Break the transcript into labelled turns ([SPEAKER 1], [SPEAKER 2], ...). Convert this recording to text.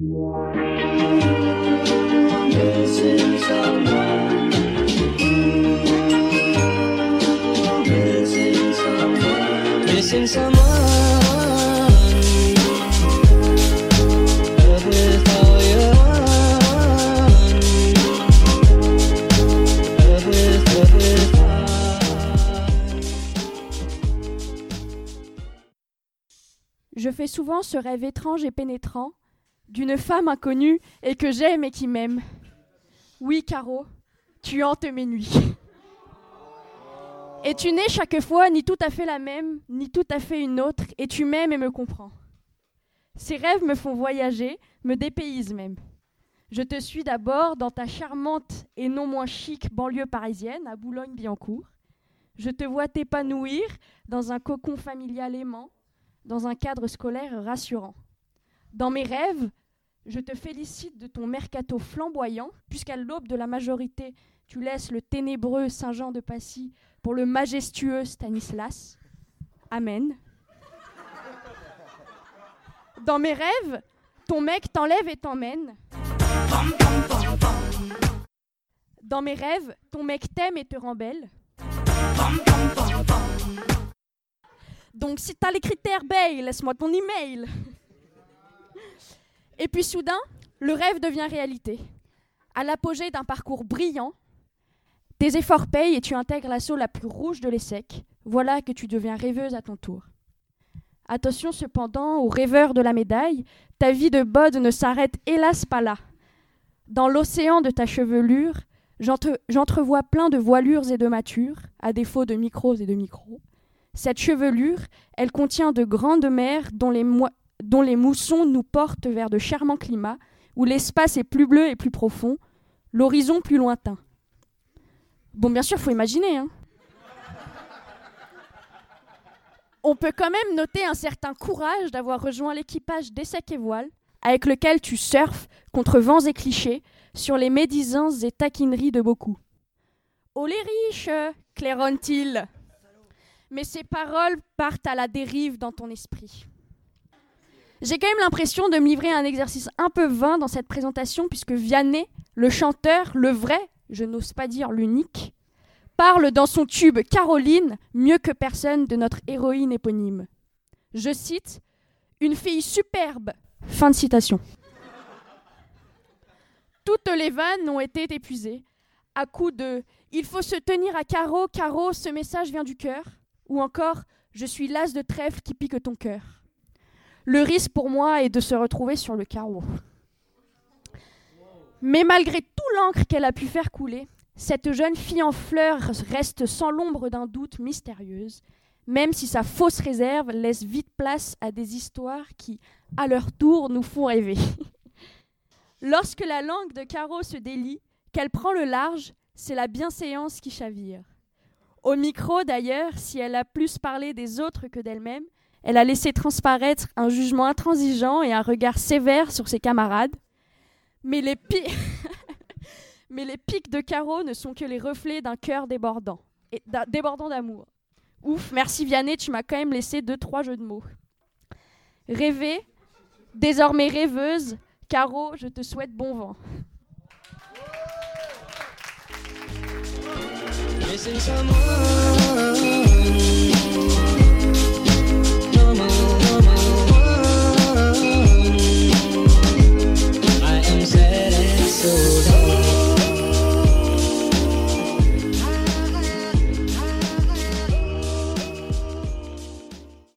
[SPEAKER 1] Je fais souvent ce rêve étrange et pénétrant d'une femme inconnue et que j'aime et qui m'aime. Oui, Caro, tu hantes mes nuits. Et tu n'es chaque fois ni tout à fait la même, ni tout à fait une autre, et tu m'aimes et me comprends. Ces rêves me font voyager, me dépaysent même. Je te suis d'abord dans ta charmante et non moins chic banlieue parisienne, à Boulogne-Billancourt. Je te vois t'épanouir dans un cocon familial aimant, dans un cadre scolaire rassurant. Dans mes rêves, je te félicite de ton mercato flamboyant, puisqu'à l'aube de la majorité, tu laisses le ténébreux Saint-Jean de Passy pour le majestueux Stanislas. Amen. Dans mes rêves, ton mec t'enlève et t'emmène. Dans mes rêves, ton mec t'aime et te rend belle. Donc si t'as les critères, bail, laisse-moi ton email. Et puis soudain, le rêve devient réalité. À l'apogée d'un parcours brillant, tes efforts payent et tu intègres l'assaut la plus rouge de l'ESSEC. Voilà que tu deviens rêveuse à ton tour. Attention cependant aux rêveurs de la médaille, ta vie de bode ne s'arrête hélas pas là. Dans l'océan de ta chevelure, j'entrevois plein de voilures et de matures, à défaut de micros et de micros. Cette chevelure, elle contient de grandes mers dont les, dont les moussons nous portent vers de charmants climats, où l'espace est plus bleu et plus profond, l'horizon plus lointain. Bon, bien sûr, faut imaginer. Hein. On peut quand même noter un certain courage d'avoir rejoint l'équipage d'Essec et Voile, avec lequel tu surfes contre vents et clichés sur les médisances et taquineries de beaucoup. Oh les riches, claironne-t-il. Mais ces paroles partent à la dérive dans ton esprit. J'ai quand même l'impression de me livrer à un exercice un peu vain dans cette présentation, puisque Vianney, le chanteur, le vrai, je n'ose pas dire l'unique, parle dans son tube Caroline mieux que personne de notre héroïne éponyme. Je cite Une fille superbe. Fin de citation. Toutes les vannes ont été épuisées, à coup de Il faut se tenir à carreau, carreau, ce message vient du cœur, ou encore Je suis l'as de trèfle qui pique ton cœur. Le risque pour moi est de se retrouver sur le carreau. Mais malgré tout l'encre qu'elle a pu faire couler, cette jeune fille en fleurs reste sans l'ombre d'un doute mystérieuse, même si sa fausse réserve laisse vite place à des histoires qui, à leur tour, nous font rêver. Lorsque la langue de Caro se délie, qu'elle prend le large, c'est la bienséance qui chavire. Au micro, d'ailleurs, si elle a plus parlé des autres que d'elle-même, elle a laissé transparaître un jugement intransigeant et un regard sévère sur ses camarades. Mais les, Mais les pics de carreau ne sont que les reflets d'un cœur débordant, débordant d'amour. Ouf, merci Vianney, tu m'as quand même laissé deux, trois jeux de mots. Rêver, désormais rêveuse, Caro, je te souhaite bon vent.